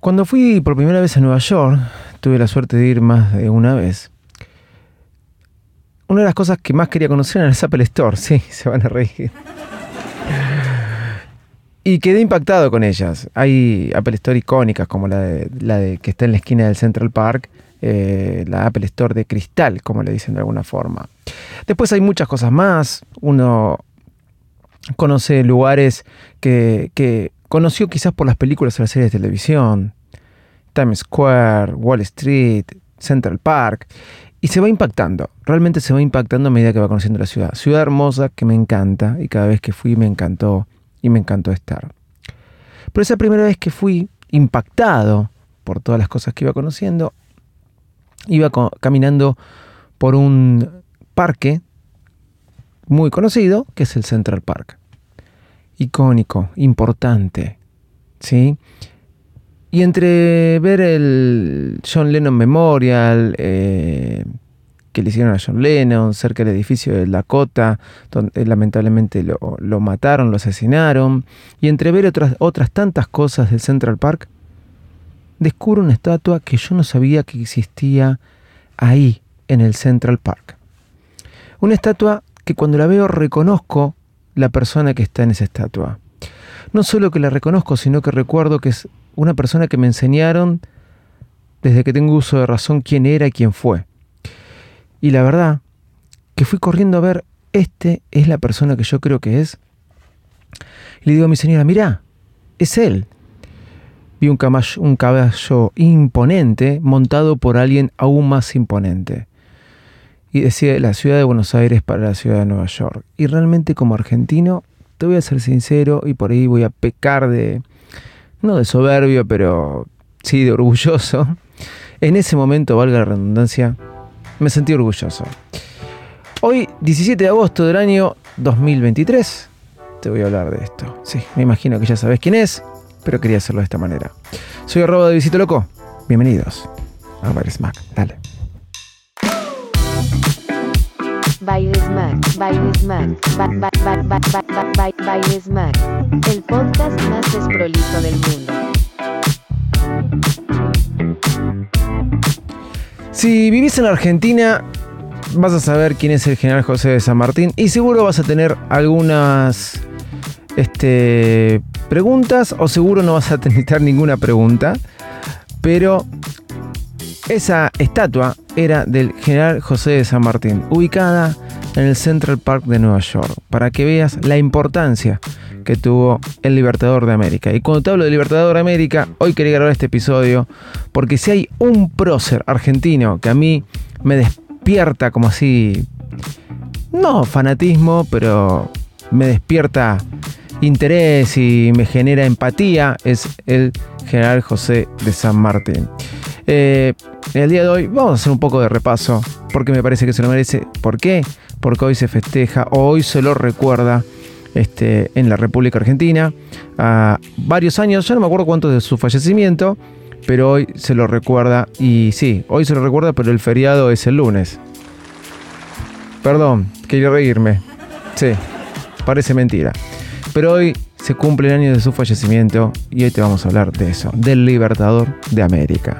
Cuando fui por primera vez a Nueva York, tuve la suerte de ir más de una vez. Una de las cosas que más quería conocer era el Apple Store, sí, se van a reír. Y quedé impactado con ellas. Hay Apple Store icónicas como la de, que está en la esquina del Central Park, eh, la Apple Store de cristal, como le dicen de alguna forma. Después hay muchas cosas más. Uno conoce lugares que, que conoció quizás por las películas o las series de televisión. Times Square, Wall Street, Central Park. Y se va impactando, realmente se va impactando a medida que va conociendo la ciudad. Ciudad hermosa que me encanta y cada vez que fui me encantó y me encantó estar. Pero esa primera vez que fui impactado por todas las cosas que iba conociendo, iba caminando por un parque muy conocido, que es el Central Park. Icónico, importante, ¿sí? Y entre ver el John Lennon Memorial, eh, que le hicieron a John Lennon, cerca del edificio de Dakota, donde lamentablemente lo, lo mataron, lo asesinaron, y entre ver otras, otras tantas cosas del Central Park, descubro una estatua que yo no sabía que existía ahí, en el Central Park. Una estatua que cuando la veo reconozco la persona que está en esa estatua. No solo que la reconozco, sino que recuerdo que es una persona que me enseñaron desde que tengo uso de razón quién era y quién fue. Y la verdad, que fui corriendo a ver, este es la persona que yo creo que es. Le digo a mi señora, mirá, es él. Vi un caballo, un caballo imponente montado por alguien aún más imponente. Y decía la ciudad de Buenos Aires para la ciudad de Nueva York. Y realmente como argentino, te voy a ser sincero y por ahí voy a pecar de, no de soberbio, pero sí de orgulloso. En ese momento, valga la redundancia, me sentí orgulloso. Hoy, 17 de agosto del año 2023, te voy a hablar de esto. Sí, me imagino que ya sabes quién es, pero quería hacerlo de esta manera. Soy arroba de Visito Loco. Bienvenidos a Mac. Dale. Baile Smack, Baile Smack, Baile Smack, el podcast más desprolijo del mundo. Si vivís en Argentina, vas a saber quién es el general José de San Martín y seguro vas a tener algunas este, preguntas o seguro no vas a necesitar ninguna pregunta, pero esa estatua era del general José de San Martín, ubicada en el Central Park de Nueva York, para que veas la importancia que tuvo el Libertador de América. Y cuando te hablo de Libertador de América, hoy quería grabar este episodio porque si hay un prócer argentino que a mí me despierta como así, no fanatismo, pero me despierta interés y me genera empatía, es el general José de San Martín. Eh, el día de hoy vamos a hacer un poco de repaso porque me parece que se lo merece. ¿Por qué? Porque hoy se festeja o hoy se lo recuerda este, en la República Argentina. A varios años, ya no me acuerdo cuánto de su fallecimiento, pero hoy se lo recuerda. Y sí, hoy se lo recuerda, pero el feriado es el lunes. Perdón, quería reírme. Sí, parece mentira. Pero hoy se cumple el año de su fallecimiento y hoy te vamos a hablar de eso, del Libertador de América.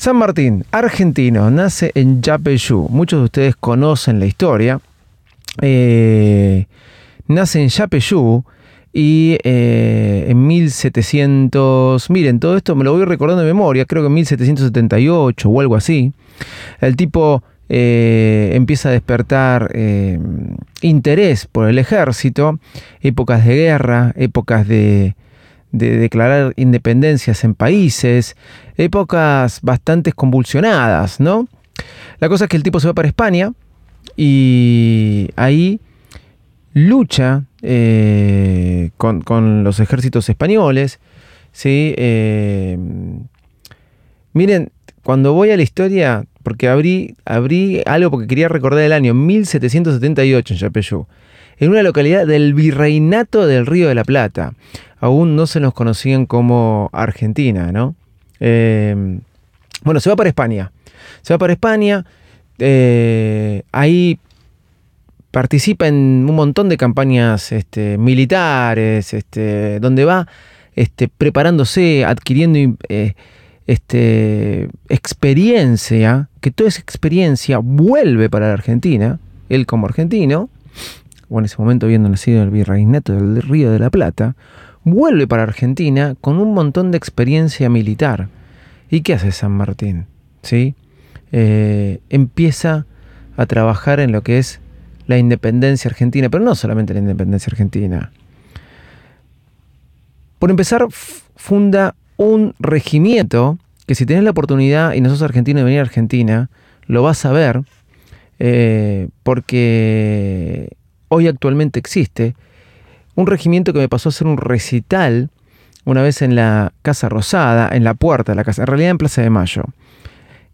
San Martín, argentino, nace en Yapeyú. Muchos de ustedes conocen la historia. Eh, nace en Yapeyú y eh, en 1700, miren, todo esto me lo voy recordando de memoria, creo que en 1778 o algo así. El tipo eh, empieza a despertar interés por el ejército, épocas de guerra, épocas de, de declarar independencias en países, épocas bastante convulsionadas, ¿no? La cosa es que el tipo se va para España y ahí lucha eh, con, los ejércitos españoles, ¿sí? Eh, miren, cuando voy a la historia, porque abrí, abrí algo porque quería recordar el año 1778 en Yapeyú, en una localidad del Virreinato del Río de la Plata aún no se nos conocían como Argentina, ¿no? Eh, bueno, se va para España. Se va para España. Eh, ahí participa en un montón de campañas este, militares, este, donde va este, preparándose, adquiriendo eh, este, experiencia, que toda esa experiencia vuelve para la Argentina, él como argentino, o en ese momento habiendo nacido el virreinato del Río de la Plata, vuelve para Argentina con un montón de experiencia militar. ¿Y qué hace San Martín? ¿Sí? Eh, empieza a trabajar en lo que es la independencia argentina, pero no solamente la independencia argentina. Por empezar, funda un regimiento que si tenés la oportunidad y no sos argentino de venir a Argentina, lo vas a ver, eh, porque hoy actualmente existe un regimiento que me pasó a hacer un recital una vez en la Casa Rosada, en la puerta de la casa, en realidad en Plaza de Mayo.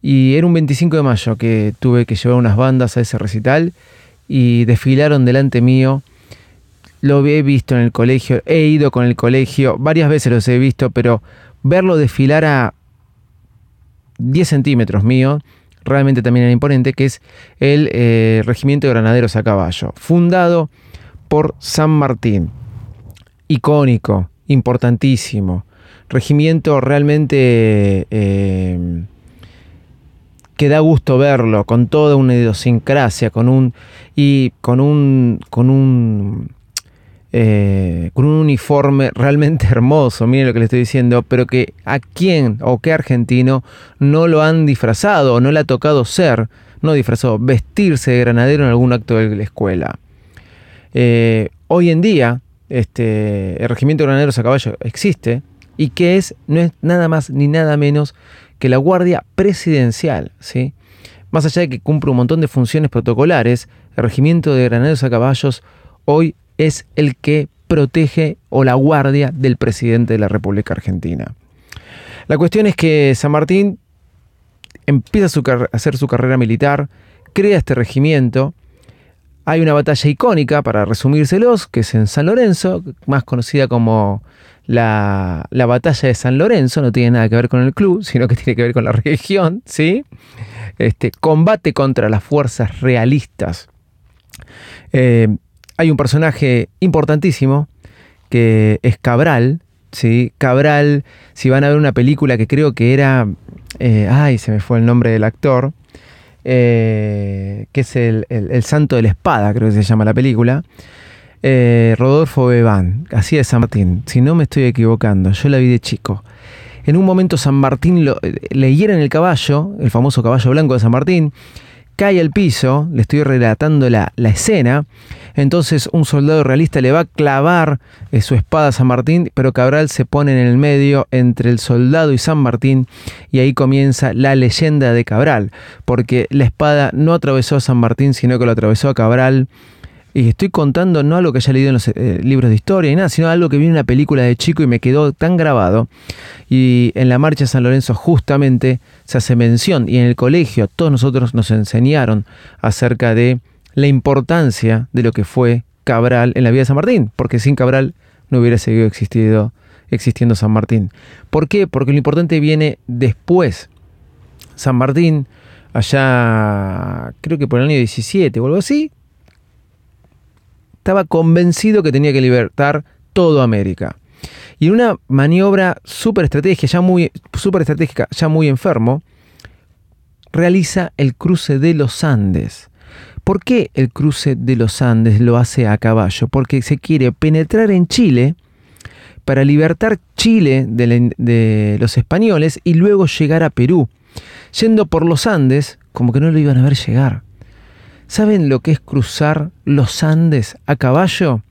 Y era un 25 de mayo que tuve que llevar unas bandas a ese recital y desfilaron delante mío. Lo he visto en el colegio, he ido con el colegio, varias veces los he visto, pero verlo desfilar a 10 centímetros mío, realmente también era imponente, que es el eh, Regimiento de Granaderos a Caballo, fundado por San Martín. Icónico, importantísimo. Regimiento realmente eh, que da gusto verlo, con toda una idiosincrasia, con un. y con un. con un. Eh, con un uniforme realmente hermoso, miren lo que le estoy diciendo, pero que a quién o qué argentino no lo han disfrazado no le ha tocado ser, no disfrazado, vestirse de granadero en algún acto de la escuela. Eh, hoy en día, este, el regimiento de granaderos a caballo existe y que es, no es nada más ni nada menos que la Guardia Presidencial, ¿sí? Más allá de que cumple un montón de funciones protocolares, el Regimiento de Granaderos a Caballos hoy es el que protege o la guardia del presidente de la República Argentina. La cuestión es que San Martín empieza a hacer su carrera militar, crea este regimiento, hay una batalla icónica, para resumírselos, que es en San Lorenzo, más conocida como la, batalla de San Lorenzo, no tiene nada que ver con el club, sino que tiene que ver con la región, ¿sí? Este, combate contra las fuerzas realistas. Eh, hay un personaje importantísimo que es Cabral, ¿sí? Cabral, si van a ver una película que creo que era, eh, ay, se me fue el nombre del actor, eh, que es el, Santo de la Espada, creo que se llama la película. Eh, Rodolfo Bebán, así de San Martín, si no me estoy equivocando, yo la vi de chico. En un momento San Martín lo, le hieren el caballo, el famoso caballo blanco de San Martín, cae al piso, le estoy relatando la, escena, entonces un soldado realista le va a clavar eh, su espada a San Martín, pero Cabral se pone en el medio entre el soldado y San Martín y ahí comienza la leyenda de Cabral, porque la espada no atravesó a San Martín, sino que lo atravesó a Cabral y estoy contando no algo que haya leído en los eh, libros de historia y nada, sino algo que vi en una película de chico y me quedó tan grabado. Y en la marcha de San Lorenzo justamente se hace mención y en el colegio todos nosotros nos enseñaron acerca de la importancia de lo que fue Cabral en la vida de San Martín, porque sin Cabral no hubiera seguido existido, existiendo San Martín. ¿Por qué? Porque lo importante viene después. San Martín, allá creo que por el año 17 o algo así, estaba convencido que tenía que libertar todo América. Y en una maniobra súper estratégica, ya muy, estratégica, ya muy enfermo, realiza el cruce de los Andes. ¿Por qué el cruce de los Andes lo hace a caballo? Porque se quiere penetrar en Chile para libertar Chile de, de, los españoles y luego llegar a Perú. Yendo por los Andes, como que no lo iban a ver llegar. ¿Saben lo que es cruzar los Andes a caballo?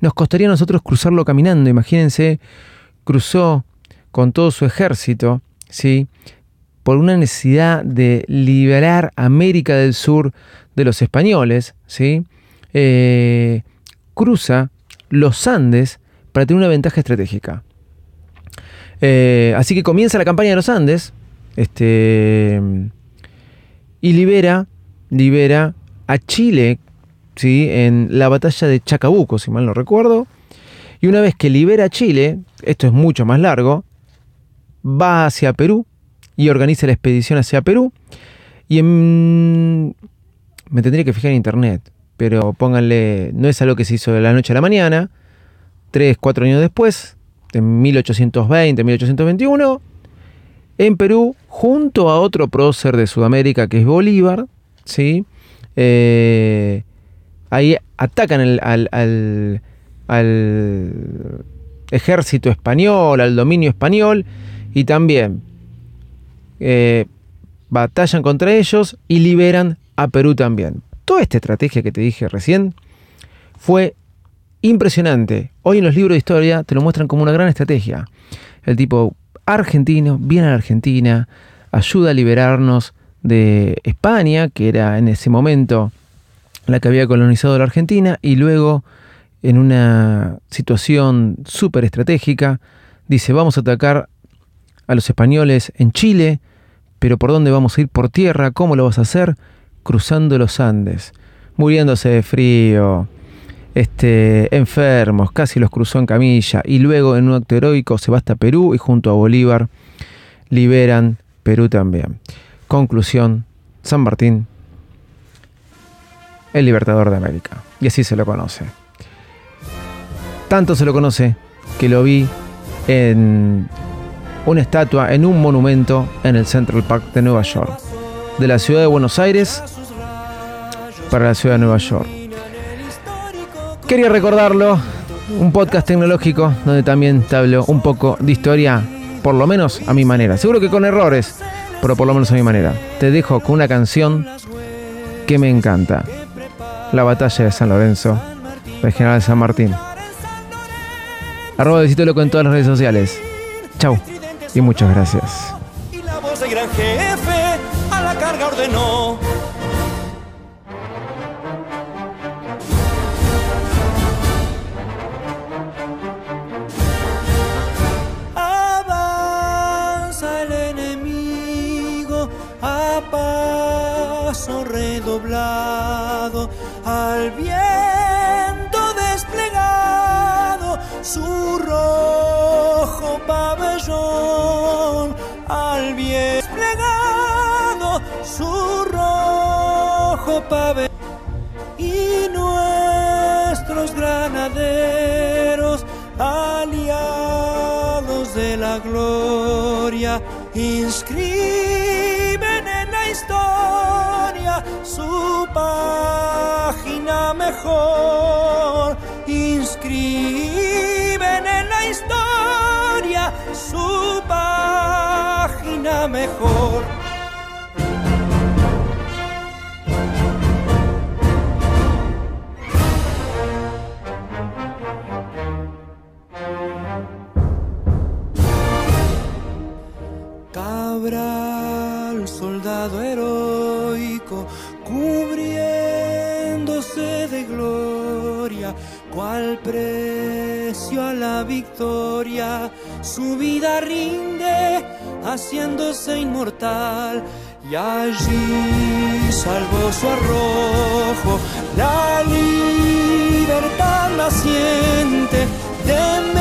Nos costaría a nosotros cruzarlo caminando. Imagínense, cruzó con todo su ejército, ¿sí? por una necesidad de liberar América del Sur de los españoles, ¿sí? Eh, cruza los Andes para tener una ventaja estratégica. Eh, así que comienza la campaña de los Andes este, y libera, libera a Chile ¿sí? en la batalla de Chacabuco, si mal no recuerdo. Y una vez que libera a Chile, esto es mucho más largo, va hacia Perú y organiza la expedición hacia Perú. Y me tendría que fijar en internet, pero pónganle, no es algo que se hizo de la noche a la mañana, tres, cuatro años después, en 1820, 1821, en Perú, junto a otro prócer de Sudamérica que es Bolívar, ¿sí? Eh, ahí atacan al ejército español, al dominio español, y también eh, batallan contra ellos y liberan a Perú también. Toda esta estrategia que te dije recién fue impresionante. Hoy en los libros de historia te lo muestran como una gran estrategia. El tipo argentino viene a la Argentina, ayuda a liberarnos de España, que era en ese momento la que había colonizado la Argentina, y luego en una situación súper estratégica, dice, vamos a atacar a los españoles en Chile, pero ¿por dónde vamos a ir? ¿Por tierra? ¿Cómo lo vas a hacer? Cruzando los Andes, muriéndose de frío, este, enfermos, casi los cruzó en camilla, y luego en un acto heroico se va hasta Perú y junto a Bolívar liberan Perú también. Conclusión, San Martín, el libertador de América. Y así se lo conoce. Tanto se lo conoce que lo vi en una estatua, en un monumento en el Central Park de Nueva York. De la ciudad de Buenos Aires para la ciudad de Nueva York. Quería recordarlo, un podcast tecnológico donde también te hablo un poco de historia, por lo menos a mi manera. Seguro que con errores, pero por lo menos a mi manera. Te dejo con una canción que me encanta. La batalla de San Lorenzo, del general San Martín. Arroba Besito Loco en todas las redes sociales. Chau y muchas gracias. Al viento desplegado su rojo pabellón al bien desplegado su rojo pabellón y nuestros granaderos aliados de la gloria inscriben inscriben en la historia su página mejor gloria, cual precio a la victoria, su vida rinde, haciéndose inmortal. Y allí salvó su arrojo, la libertad naciente de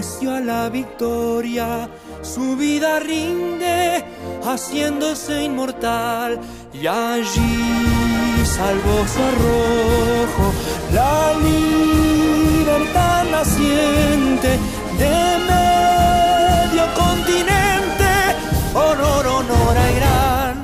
a la victoria. Su vida rinde haciéndose inmortal y allí salvo rojo la libertad naciente de medio continente. Honor, honor a gran